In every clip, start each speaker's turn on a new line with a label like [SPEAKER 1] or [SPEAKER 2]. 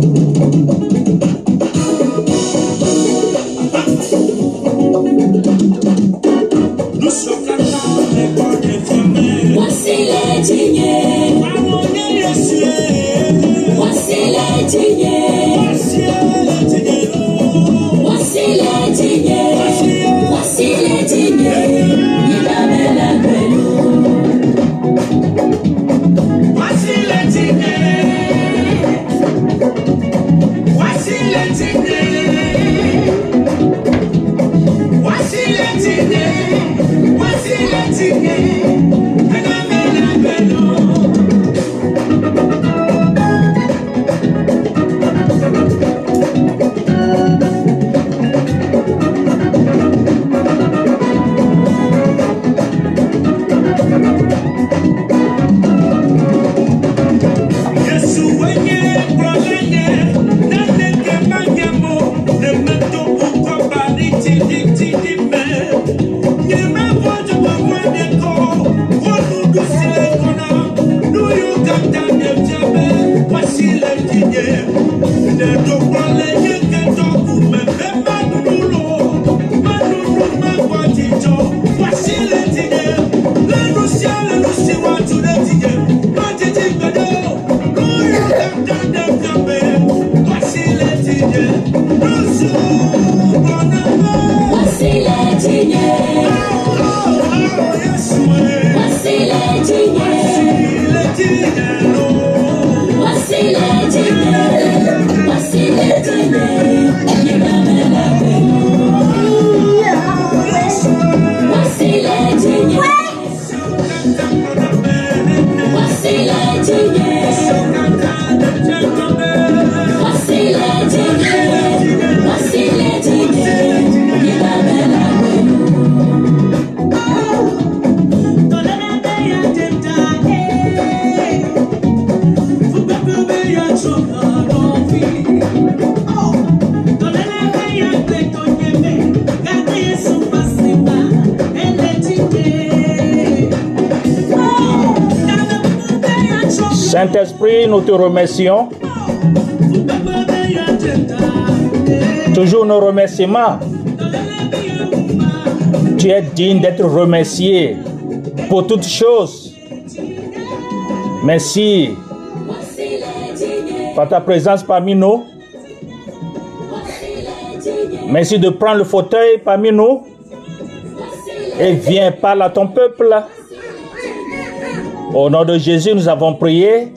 [SPEAKER 1] Nous
[SPEAKER 2] Saint-Esprit, nous te remercions. Toujours nos remerciements. Tu es digne d'être remercié pour toutes choses. Merci par ta présence parmi nous. Merci de prendre le fauteuil parmi nous. Et viens, parle à ton peuple. Au nom de Jésus, nous avons prié.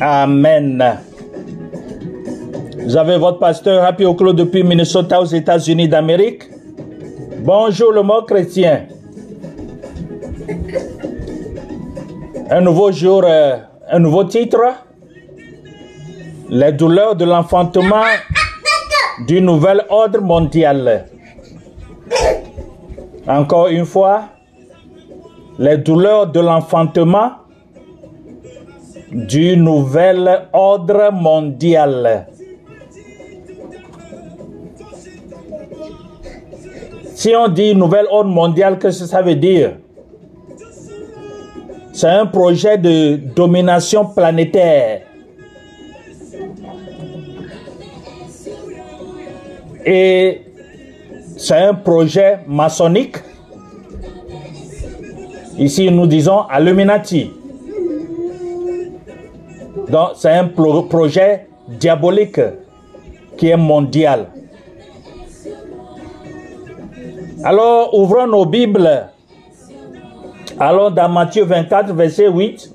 [SPEAKER 2] Amen. Vous avez votre pasteur Happy Oclo depuis Minnesota aux États-Unis d'Amérique. Bonjour le mot chrétien. Un nouveau jour, euh, un nouveau titre. Les douleurs de l'enfantement du nouvel ordre mondial. Encore une fois, les douleurs de l'enfantement du nouvel ordre mondial. Si on dit nouvel ordre mondial, qu'est-ce que ça veut dire? C'est un projet de domination planétaire. Et c'est un projet maçonnique. Ici, nous disons Illuminati. Donc, c'est un pro- projet diabolique qui est mondial. Alors, ouvrons nos Bibles. Allons dans Matthieu 24, verset 8.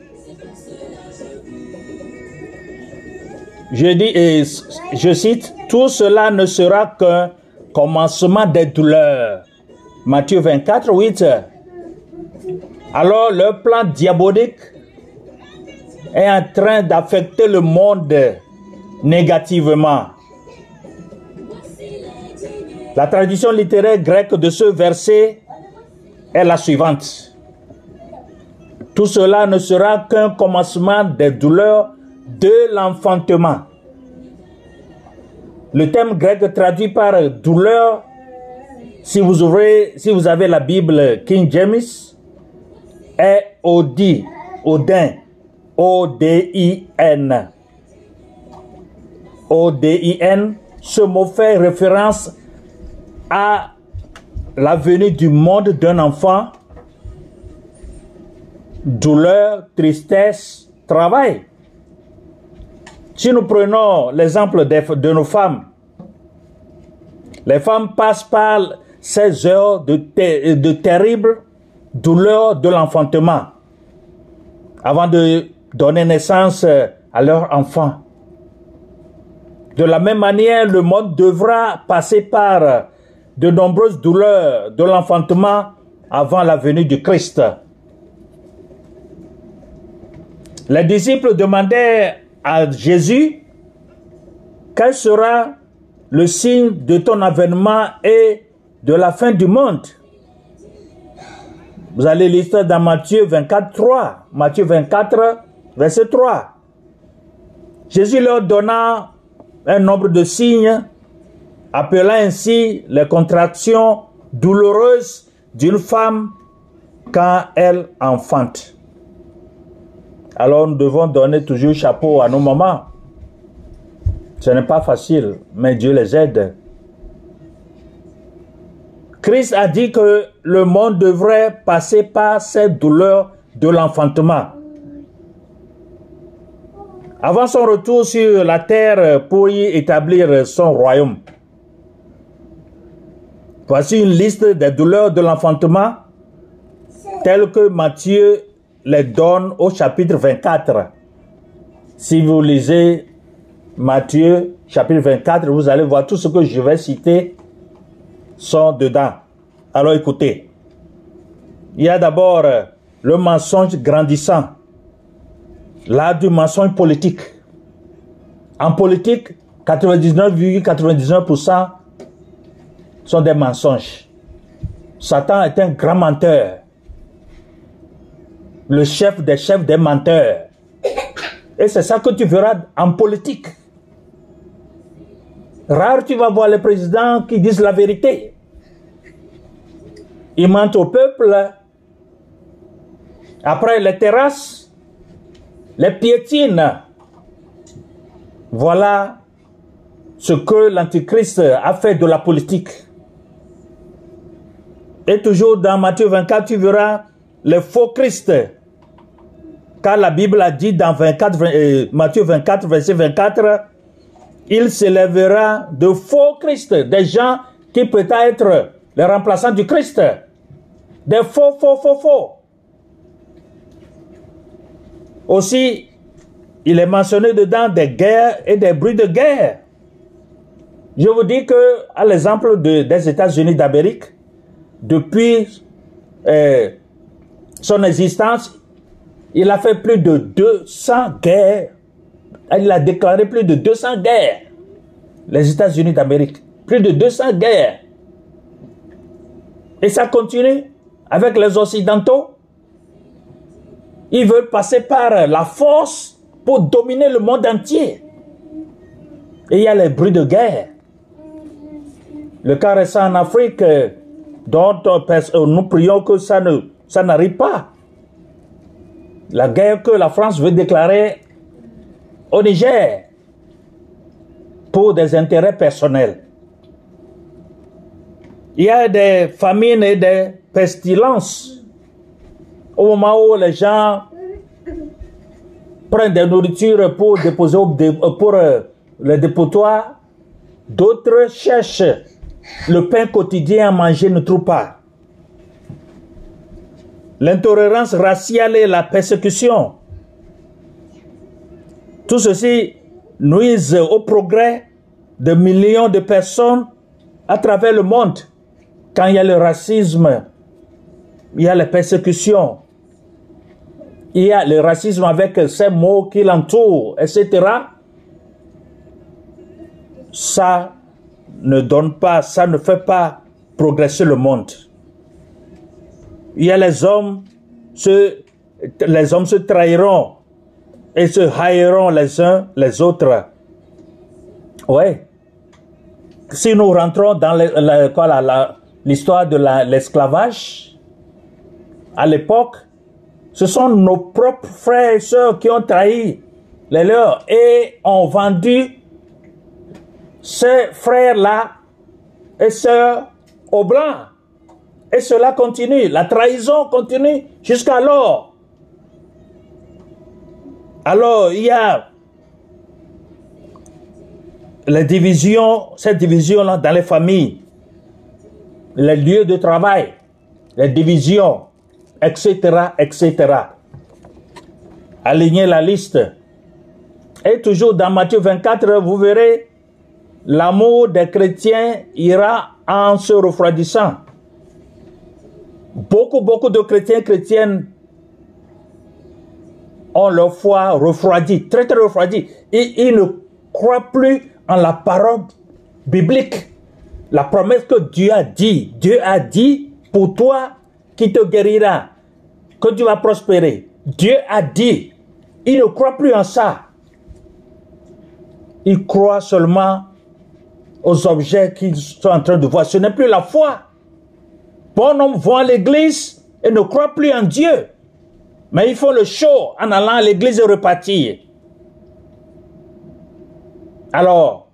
[SPEAKER 2] Je dis, et je cite, tout cela ne sera qu'un commencement des douleurs. Matthieu 24, 8. Alors, le plan diabolique est en train d'affecter le monde négativement. La tradition littéraire grecque de ce verset est la suivante. Tout cela ne sera qu'un commencement des douleurs de l'enfantement. Le thème grec traduit par douleur, si vous ouvrez, si vous avez la Bible King James, est Odi, Odin, O-D-I-N. O-D-I-N, ce mot fait référence à la venue du monde d'un enfant, douleur, tristesse, travail. Si nous prenons l'exemple de nos femmes, les femmes passent par ces heures de, de terribles douleurs de l'enfantement avant de donner naissance euh, à leur enfant. De la même manière, le monde devra passer par euh, de nombreuses douleurs de l'enfantement avant la venue du Christ. Les disciples demandaient à Jésus quel sera le signe de ton avènement et de la fin du monde? Vous allez lire dans Matthieu 24, 3. Matthieu 24, verset 3. Jésus leur donna un nombre de signes, appelant ainsi les contractions douloureuses d'une femme quand elle enfante. Alors nous devons donner toujours chapeau à nos mamans. Ce n'est pas facile, mais Dieu les aide. Christ a dit que le monde devrait passer par cette douleur de l'enfantement. Avant son retour sur la terre pour y établir son royaume. Voici une liste des douleurs de l'enfantement telles que Matthieu les donne au chapitre 24. Si vous lisez Matthieu chapitre 24, vous allez voir tout ce que je vais citer sont dedans. Alors écoutez. Il y a d'abord euh, le mensonge grandissant. Là du mensonge politique. En politique, 99,99% sont des mensonges. Satan est un grand menteur. Le chef des chefs des menteurs. Et c'est ça que tu verras en politique. Rare tu vas voir les présidents qui disent la vérité. Ils mentent au peuple. Après les terrasses, les piétines. Voilà ce que l'Antichrist a fait de la politique. Et toujours dans Matthieu 24, tu verras les faux Christ. Car la Bible a dit dans 24, euh, Matthieu 24, verset 24, il s'élèvera de faux Christ, des gens qui peuvent être les remplaçants du Christ. Des faux, faux, faux, faux. Aussi, il est mentionné dedans des guerres et des bruits de guerre. Je vous dis que, à l'exemple de- des États-Unis d'Amérique, depuis euh, son existence, il a fait plus de 200 guerres. Il a déclaré plus de 200 guerres. Les États-Unis d'Amérique. Plus de 200 guerres. Et ça continue avec les Occidentaux. Ils veulent passer par la force pour dominer le monde entier. Et il y a les bruits de guerre. Le cas récent en Afrique, euh, dont euh, nous prions que ça ne ça n'arrive pas. La guerre que la France veut déclarer au Niger pour des intérêts personnels. Il y a des famines et des pestilences au moment où les gens prennent des nourritures pour déposer euh, pour euh, le dépotoir, d'autres cherchent le pain quotidien à manger, ne trouvent pas. L'intolérance raciale et la persécution. Tout ceci nuise au progrès de millions de personnes à travers le monde. Quand il y a le racisme, il y a les persécutions, il y a le racisme avec ces mots qui l'entourent, etc. Ça ne donne pas, ça ne fait pas progresser le monde. Il y a les hommes, les hommes se trahiront et se haïront les uns les autres. Ouais. Si nous rentrons dans l'histoire de la- l'esclavage, à l'époque, ce sont nos propres frères et sœurs qui ont trahi les leurs et ont vendu ces frères-là et sœurs au blanc. Et cela continue. La trahison continue jusqu'alors. Alors, il y a les divisions, cette division-là dans les familles, les lieux de travail, les divisions, etc., etc. Alignez la liste. Et toujours dans Matthieu 24, vous verrez, l'amour des chrétiens ira en se refroidissant. Beaucoup, beaucoup de chrétiens chrétiennes ont leur foi refroidie, très très refroidie. Et ils ne croient plus en la parole biblique. La promesse que Dieu a dit. Dieu a dit pour toi qui te guérira, que tu vas prospérer. Dieu a dit. Ils ne croient plus en ça. Ils croient seulement aux objets qu'ils sont en train de voir. Ce n'est plus la foi. Bon homme vont à l'église et ne croient plus en Dieu. Mais ils font le show en allant à l'église et repartir. Alors,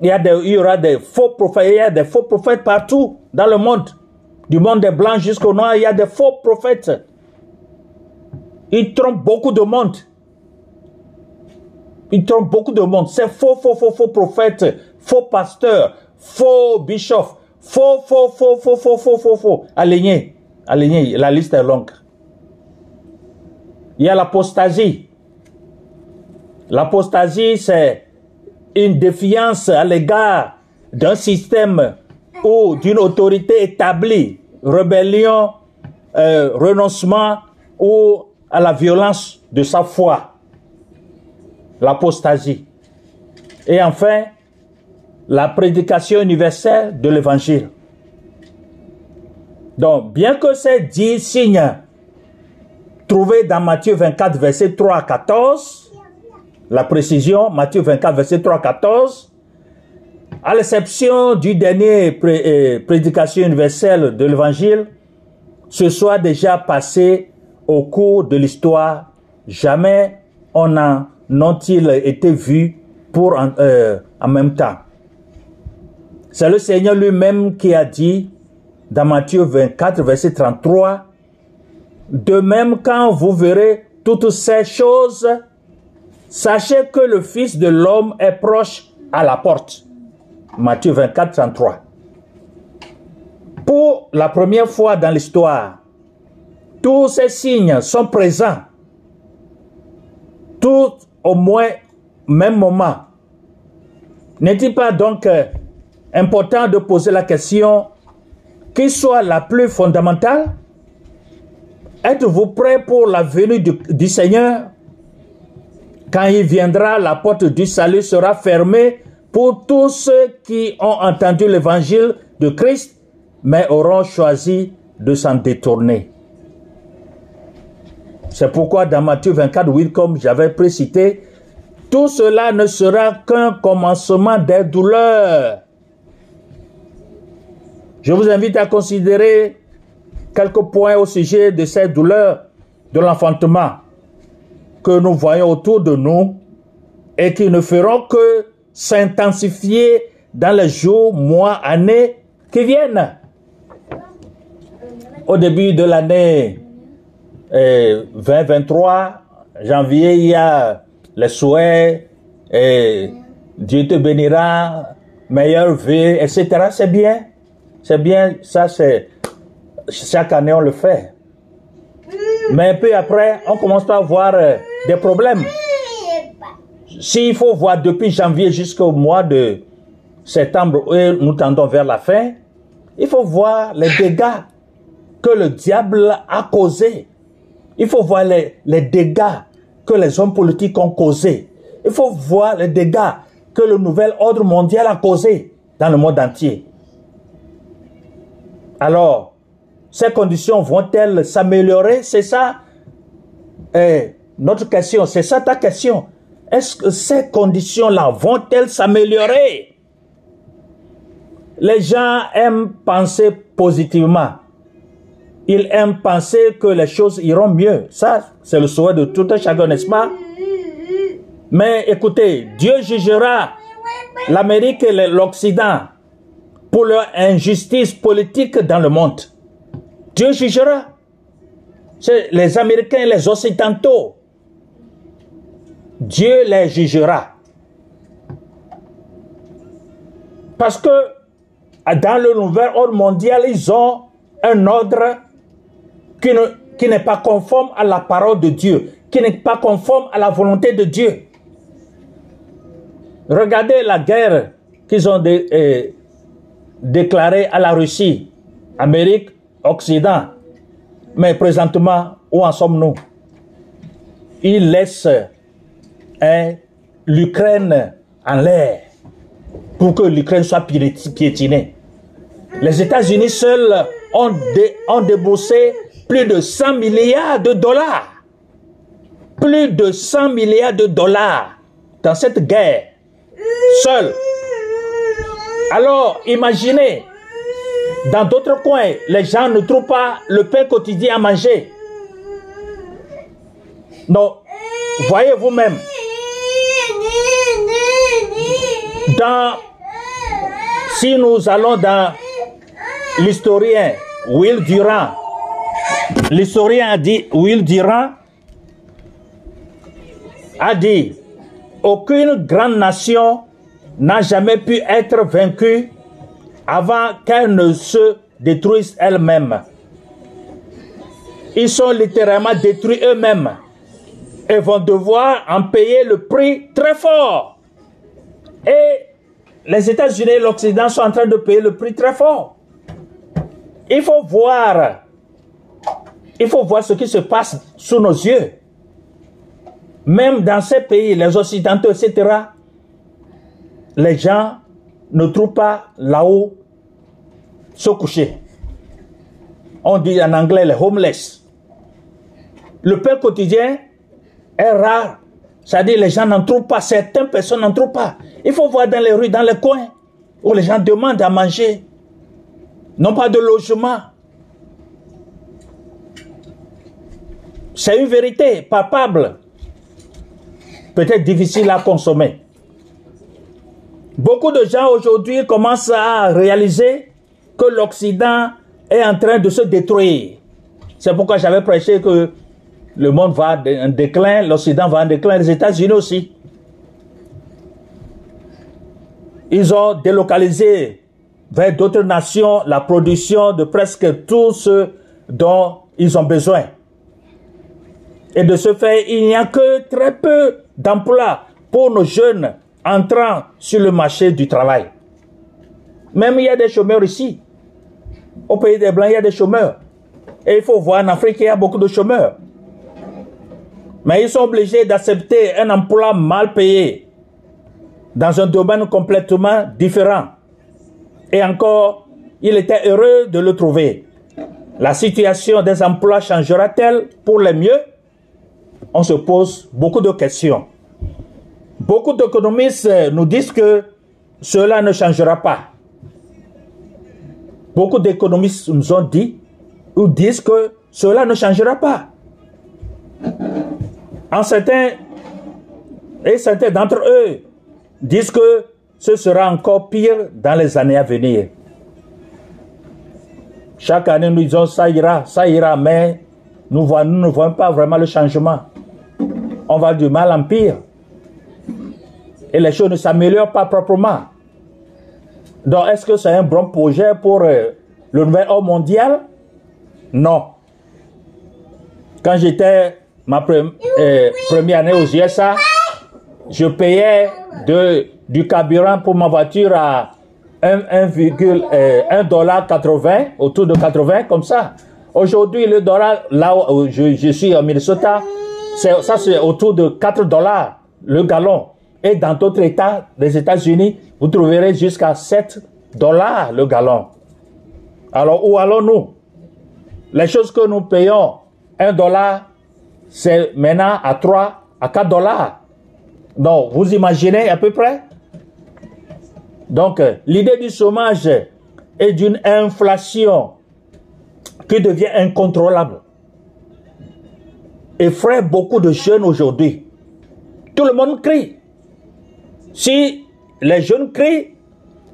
[SPEAKER 2] il y, a il y aura des faux prophètes, il y a des faux prophètes partout dans le monde. Du monde des blancs jusqu'au noir, il y a des faux prophètes. Ils trompent beaucoup de monde. Ils trompent beaucoup de monde. C'est faux, faux, faux, faux prophètes, faux pasteurs, faux bishops, faux, faux, faux, faux, faux, faux, faux, faux. Alignez, alignez, la liste est longue. Il y a l'apostasie. L'apostasie, c'est une défiance à l'égard d'un système ou d'une autorité établie, rébellion, euh, renoncement ou à la violence de sa foi. L'apostasie. Et enfin, la prédication universelle de l'évangile. Donc, bien que ces dix signes trouvés dans Matthieu 24, verset 3 à 14, la précision, Matthieu 24, verset 3 à 14, à l'exception du dernier euh, prédication universelle de l'évangile, ce soit déjà passé au cours de l'histoire. Jamais on en ont-ils été vus pour en, euh, en même temps. C'est le Seigneur lui-même qui a dit dans Matthieu 24, verset 33, De même quand vous verrez toutes ces choses, sachez que le Fils de l'homme est proche à la porte. Matthieu 24, 33. Pour la première fois dans l'histoire, tous ces signes sont présents. Tous au moins même moment. N'est-il pas donc euh, important de poser la question qui soit la plus fondamentale? Êtes-vous prêt pour la venue du, Seigneur? Quand il viendra, la porte du salut sera fermée pour tous ceux qui ont entendu l'évangile de Christ, mais auront choisi de s'en détourner. C'est pourquoi dans Matthieu 24, 8, comme j'avais précité, tout cela ne sera qu'un commencement des douleurs. Je vous invite à considérer quelques points au sujet de ces douleurs de l'enfantement que nous voyons autour de nous et qui ne feront que s'intensifier dans les jours, mois, années qui viennent. Au début de l'année euh, 2023, janvier, il y a les souhaits, et Dieu te bénira, meilleure vie, etc. C'est bien. C'est bien, ça c'est... Chaque année on le fait. Mais peu après, on commence à voir euh, des problèmes. S'il faut voir depuis janvier jusqu'au mois de septembre, et nous tendons vers la fin, il faut voir les dégâts que le diable a causés. Il faut voir les, les dégâts que les hommes politiques ont causés. Il faut voir les dégâts que le nouvel ordre mondial a causés dans le monde entier. Alors, ces conditions vont-elles s'améliorer? C'est ça notre question, c'est ça ta question. Est-ce que ces conditions-là vont-elles s'améliorer? Les gens aiment penser positivement. Ils aiment penser que les choses iront mieux. Ça, c'est le souhait de tout un chacun, n'est-ce pas? Mais écoutez, Dieu jugera l'Amérique et l'Occident pour leur injustice politique dans le monde. Dieu jugera. Les Américains les Occidentaux. Dieu les jugera. Parce que dans le nouvel ordre mondial, ils ont un ordre qui ne- qui n'est pas conforme à la parole de Dieu, qui n'est pas conforme à la volonté de Dieu. Regardez la guerre qu'ils ont euh, déclarée à la Russie, Amérique, Occident. Mais présentement, où en sommes-nous? Ils laissent hein, l'Ukraine en l'air pour que l'Ukraine soit piéti- piétinée. Les États-Unis seuls ont, dé- ont déboursé plus de 100 milliards de dollars. Plus de 100 milliards de dollars dans cette guerre. Seuls. Alors, imaginez, dans d'autres coins, les gens ne trouvent pas le pain quotidien à manger. Non, voyez vous-même, dans, si nous allons dans l'historien Will Durant, l'historien a dit, Will Durant a dit, aucune grande nation n'a jamais pu être vaincue avant qu'elle ne se détruise elle-même. Ils sont littéralement détruits eux-mêmes et vont devoir en payer le prix très fort. Et les États-Unis et l'Occident sont en train de payer le prix très fort. Il faut voir, il faut voir ce qui se passe sous nos yeux. Même dans ces pays, les Occidentaux, etc., les gens ne trouvent pas là-haut se coucher. On dit en anglais les homeless. Le pain quotidien est rare. C'est-à-dire les gens n'en trouvent pas, certaines personnes n'en trouvent pas. Il faut voir dans les rues, dans les coins, où les gens demandent à manger. Non pas de logement. C'est une vérité palpable. Peut-être difficile à consommer. Beaucoup de gens aujourd'hui commencent à réaliser que l'Occident est en train de se détruire. C'est pourquoi j'avais prêché que le monde va en déclin, l'Occident va en déclin, les États-Unis aussi. Ils ont délocalisé vers d'autres nations la production de presque tout ce dont ils ont besoin. Et de ce fait, il n'y a que très peu d'emplois pour nos jeunes entrant sur le marché du travail. Même il y a des chômeurs ici. Au pays des Blancs, il y a des chômeurs. Et il faut voir en Afrique, il y a beaucoup de chômeurs. Mais ils sont obligés d'accepter un emploi mal payé dans un domaine complètement différent. Et encore, il était heureux de le trouver. La situation des emplois changera-t-elle pour le mieux? On se pose beaucoup de questions. Beaucoup d'économistes nous disent que cela ne changera pas. Beaucoup d'économistes nous ont dit ou disent que cela ne changera pas. En certains, et certains d'entre eux disent que ce sera encore pire dans les années à venir. Chaque année, nous disons ça ira, ça ira, mais nous, nous ne voyons pas vraiment le changement. On va du mal en pire. Et les choses ne s'améliorent pas proprement. Donc, est-ce que c'est un bon projet pour euh, le nouvel ordre mondial? Non. Quand j'étais ma euh, première année aux USA, je payais de, du carburant pour ma voiture à 1,1 dollar 80, autour de 80, comme ça. Aujourd'hui, le dollar, là où je, suis au Minnesota, ça c'est autour de 4 dollars le gallon. Et dans d'autres États des États-Unis, vous trouverez jusqu'à 7 dollars le gallon. Alors, où allons-nous? Les choses que nous payons 1 dollar, c'est maintenant à 3 à 4 dollars. Donc, vous imaginez à peu près? Donc, euh, l'idée du chômage et d'une inflation qui devient incontrôlable effraie beaucoup de jeunes aujourd'hui. Tout le monde crie. Si les jeunes crient.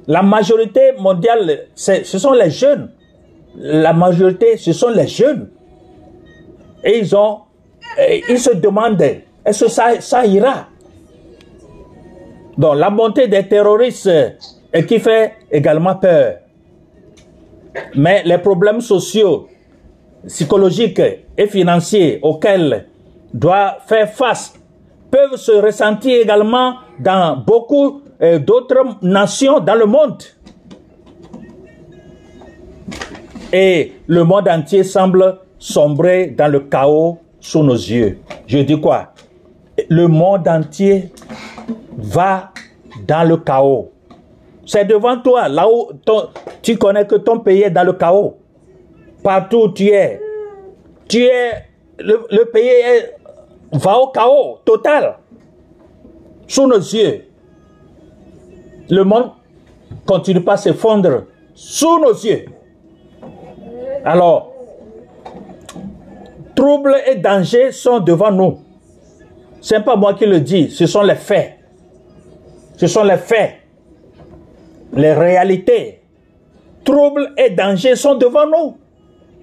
[SPEAKER 2] La majorité mondiale, ce sont les jeunes. La majorité, ce sont les jeunes. Et ils ont, et ils se demandent, est-ce que ça, ira? Donc, la montée des terroristes euh, qui fait également peur. Mais les problèmes sociaux, psychologiques et financiers auxquels doit faire face peuvent se ressentir également dans beaucoup d'autres nations dans le monde. Et le monde entier semble sombrer dans le chaos sous nos yeux. Je dis quoi? Le monde entier va dans le chaos. C'est devant toi, là où ton- tu connais que ton pays est dans le chaos. Partout où tu es, tu es, le, pays va au chaos total. Sous nos yeux. Le monde continue pas à s'effondrer sous nos yeux. Alors, troubles et dangers sont devant nous. C'est pas moi qui le dis, ce sont les faits. Ce sont les faits, les réalités. Troubles et dangers sont devant nous.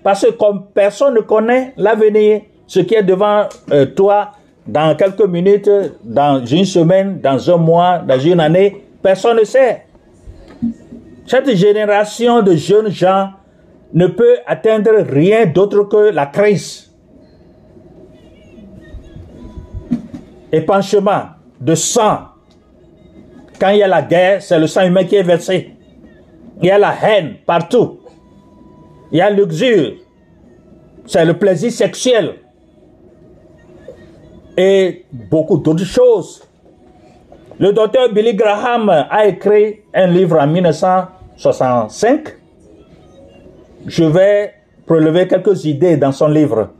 [SPEAKER 2] Parce que comme personne ne connaît l'avenir, ce qui est devant euh, toi dans quelques minutes, dans une semaine, dans un mois, dans une année, personne ne sait. Cette génération de jeunes gens ne peut atteindre rien d'autre que la crise. Épanchement de sang. Quand il y a la guerre, c'est le sang humain qui est versé. Il y a la haine partout. Il y a l'uxure. C'est le plaisir sexuel. Et beaucoup d'autres choses. Le docteur Billy Graham a écrit un livre en 1965. Je vais prélever quelques idées dans son livre.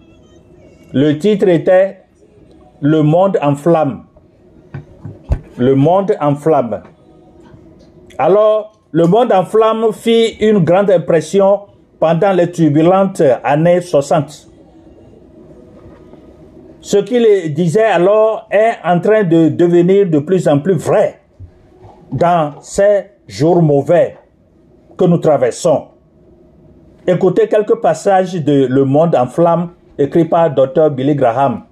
[SPEAKER 2] Le titre était Le monde en flamme. Le monde en flamme. Alors, le monde en flamme fit une grande impression pendant les turbulentes années 60. Ce qu'il disait alors est en train de devenir de plus en plus vrai dans ces jours mauvais que nous traversons. Écoutez quelques passages de Le Monde en flamme écrit par Dr. Billy Graham.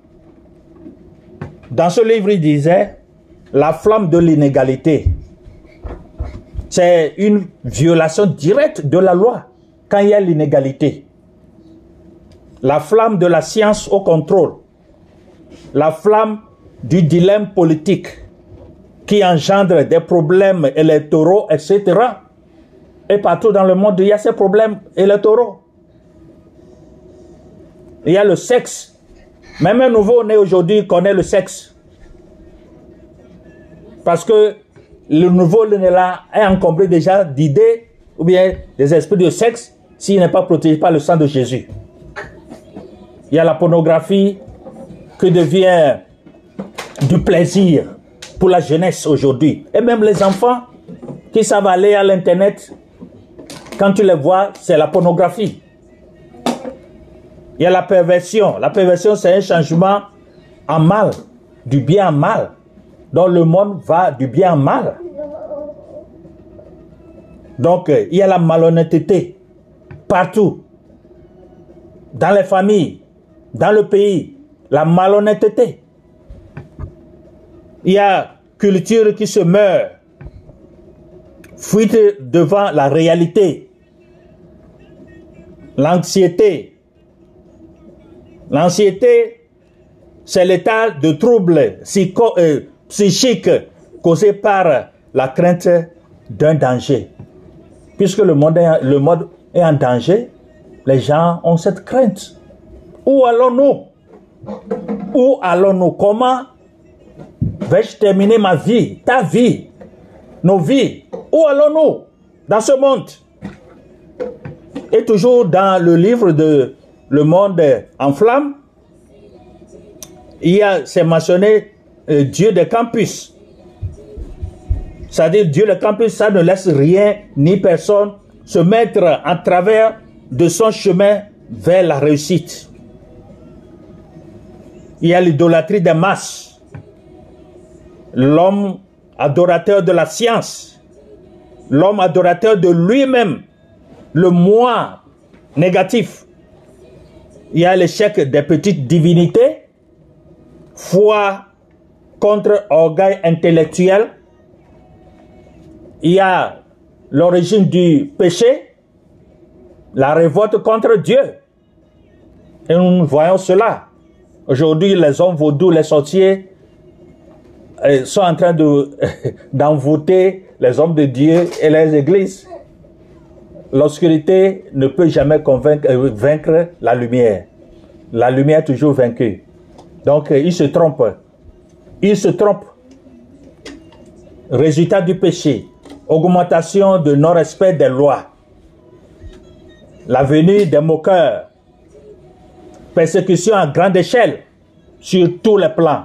[SPEAKER 2] Dans ce livre, il disait La flamme de l'inégalité. C'est une violation directe de la loi quand il y a l'inégalité. La flamme de la science au contrôle. La flamme du dilemme politique qui engendre des problèmes électoraux, etc. Et partout dans le monde, il y a ces problèmes électoraux. Il y a le sexe. Même un nouveau-né aujourd'hui connaît le sexe. Parce que le nouveau-né là est encombré déjà d'idées ou bien des esprits de sexe s'il n'est pas protégé par le sang de Jésus. Il y a la pornographie qui devient du plaisir pour la jeunesse aujourd'hui. Et même les enfants qui savent aller à l'internet, quand tu les vois, c'est la pornographie. Il y a la perversion. La perversion, c'est un changement en mal, du bien en mal. Donc le monde va du bien en mal. Donc euh, il y a la malhonnêteté partout. Dans les familles, dans le pays, la malhonnêteté. Il y a culture qui se meurt, fuite devant la réalité, l'anxiété. L'anxiété, c'est l'état de trouble psycho, euh, psychique causé par la crainte d'un danger. Puisque le monde, est, le monde est en danger, les gens ont cette crainte. Où allons-nous? Où allons-nous? Comment vais-je terminer ma vie, ta vie, nos vies? Où allons-nous dans ce monde? Et toujours dans le livre de Le monde en flamme, il y a, c'est mentionné euh, Dieu des campus. C'est-à-dire Dieu des campus, ça ne laisse rien ni personne se mettre en travers de son chemin vers la réussite. Il y a l'idolâtrie des masses. L'homme adorateur de la science, l'homme adorateur de lui-même, le moi négatif. Il y a l'échec des petites divinités, foi contre orgueil intellectuel. Il y a l'origine du péché, la révolte contre Dieu. Et nous voyons cela. Aujourd'hui, les hommes vaudous, les sorciers, euh, sont en train de, d'envoûter les hommes de Dieu et les églises. L'obscurité ne peut jamais convaincre, euh, vaincre la lumière. La lumière est toujours vaincue. Donc, euh, il se trompe. Il se trompe. Résultat du péché. Augmentation de non-respect des lois. La venue des moqueurs. Persécution à grande échelle sur tous les plans.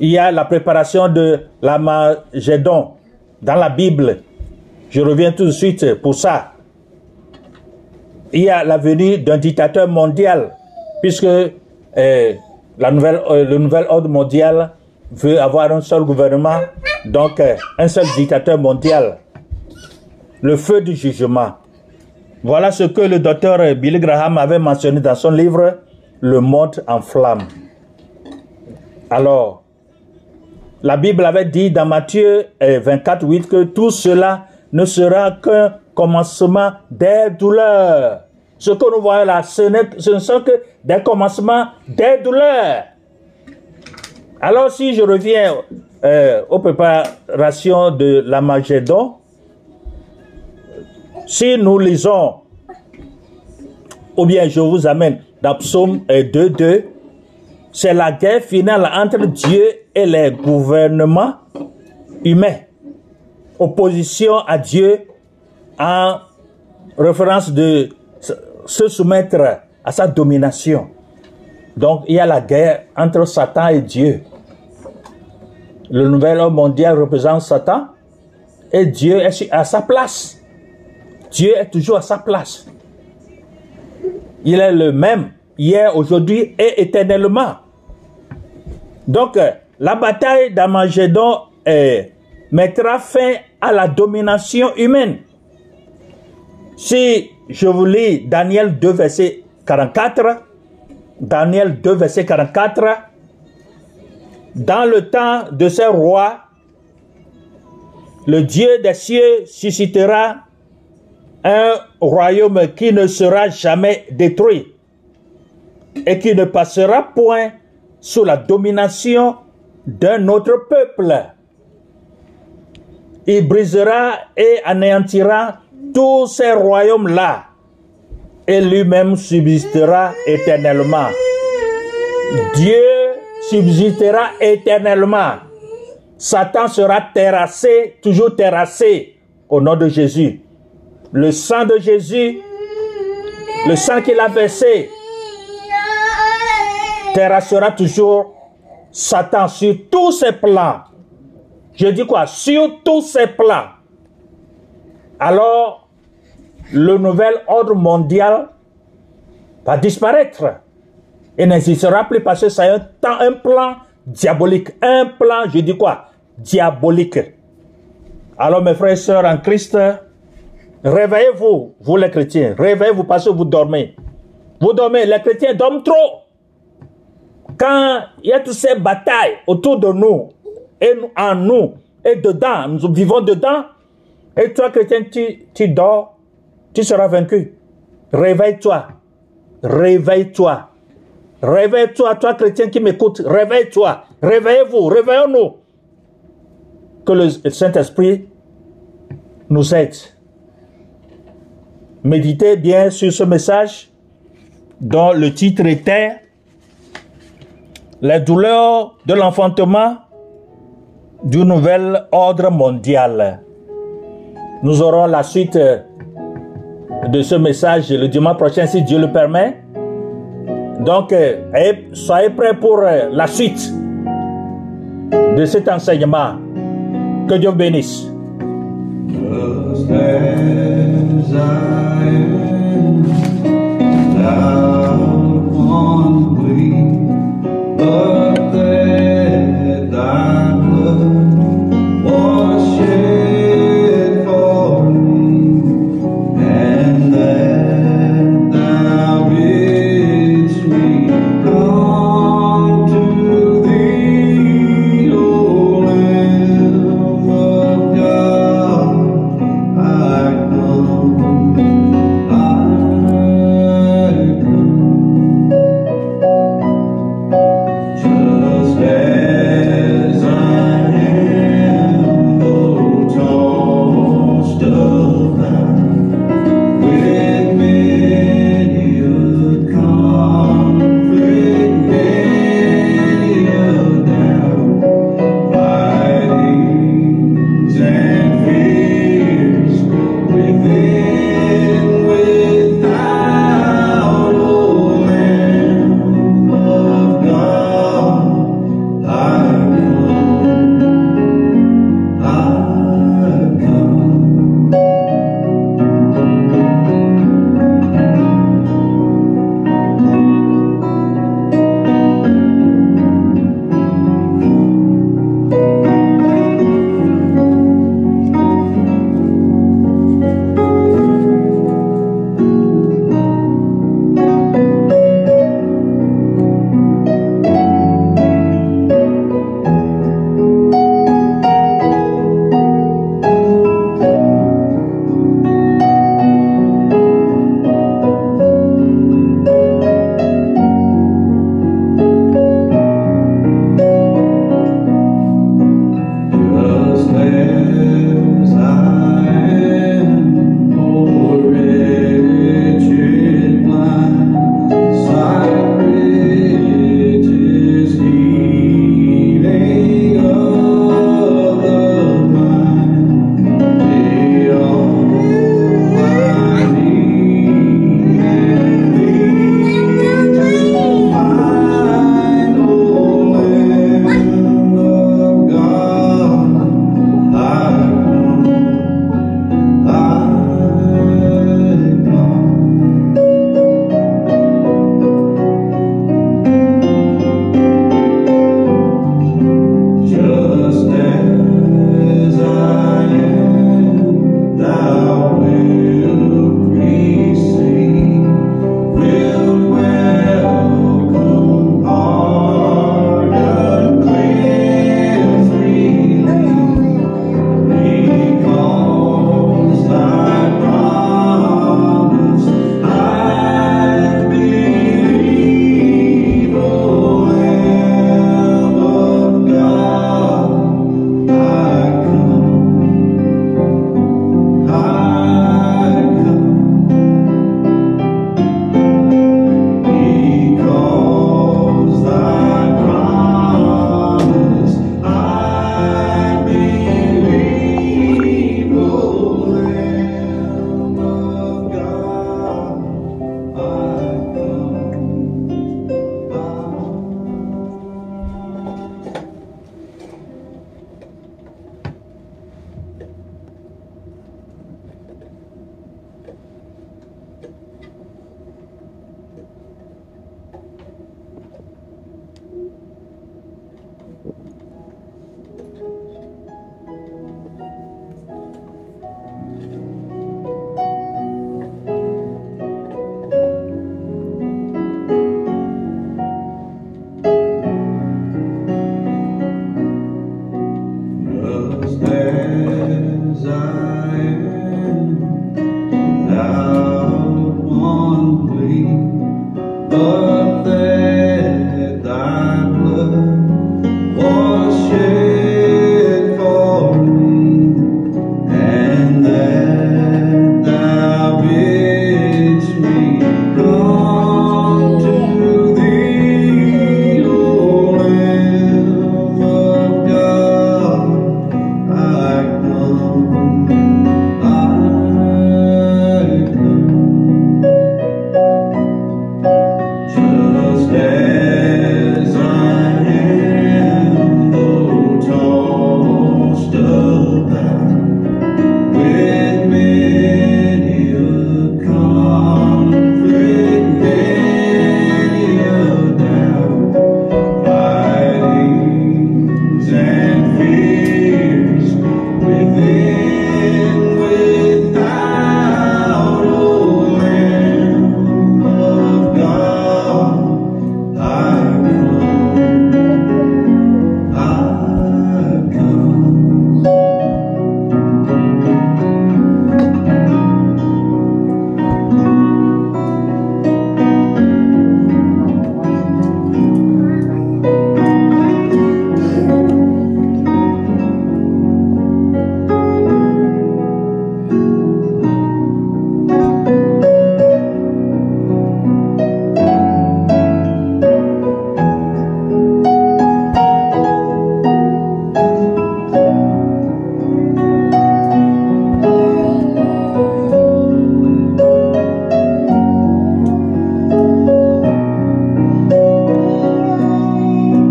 [SPEAKER 2] Il y a la préparation de l'Amagédon dans la Bible. Je reviens tout de suite pour ça. Il y a la venue d'un dictateur mondial, puisque euh, la nouvelle, euh, le nouvel ordre mondial veut avoir un seul gouvernement, donc euh, un seul dictateur mondial. Le feu du jugement. Voilà ce que le docteur Billy Graham avait mentionné dans son livre Le monde en flammes. Alors, la Bible avait dit dans Matthieu 24, 8 que tout cela ne sera qu'un commencement des douleurs. Ce que nous voyons là, ce, ne sont que des commencements des douleurs. Alors si je reviens euh, aux préparations de l'Amagédon, si nous lisons, ou bien je vous amène dans Psaume 2, 2, c'est la guerre finale entre Dieu et les gouvernements humains. Opposition à Dieu en référence de se soumettre à sa domination. Donc il y a la guerre entre Satan et Dieu. Le nouvel homme mondial représente Satan et Dieu est à sa place. Dieu est toujours à sa place. Il est le même hier, aujourd'hui et éternellement. Donc, la bataille d'Amagédon mettra fin à la domination humaine. Si je vous lis Daniel 2, verset 44, Daniel 2, verset 44, dans le temps de ces rois, le Dieu des cieux suscitera un royaume qui ne sera jamais détruit et qui ne passera point sous la domination d'un autre peuple. Il brisera et anéantira tous ces royaumes-là et lui-même subsistera éternellement. Dieu subsistera éternellement. Satan sera terrassé, toujours terrassé au nom de Jésus. Le sang de Jésus, le sang qu'il a versé, terrassera toujours Satan sur tous ses plans. Je dis quoi? Sur tous ses plans. Alors, le nouvel ordre mondial va disparaître et n'existera plus parce que c'est un, un plan diabolique. Un plan, je dis quoi? Diabolique. Alors, mes frères et sœurs en Christ, réveillez-vous, vous les chrétiens. Réveillez-vous parce que vous dormez. Vous dormez, les chrétiens dorment trop. Quand il y a toutes ces batailles autour de nous, en nous, et dedans, nous vivons dedans, et toi, chrétien, tu, tu dors, tu seras vaincu. Réveille-toi. Réveille-toi. Réveille-toi, toi, chrétien qui m'écoute. Réveille-toi. Réveillez-vous. Réveillons-nous. Que le Saint-Esprit nous aide. Méditez bien sur ce message dont le titre était Les douleurs de l'enfantement du nouvel ordre mondial. Nous aurons la suite de ce message le dimanche prochain si Dieu le permet. Donc, soyez prêts pour la suite de cet enseignement. Que Dieu bénisse.
[SPEAKER 3] Oh.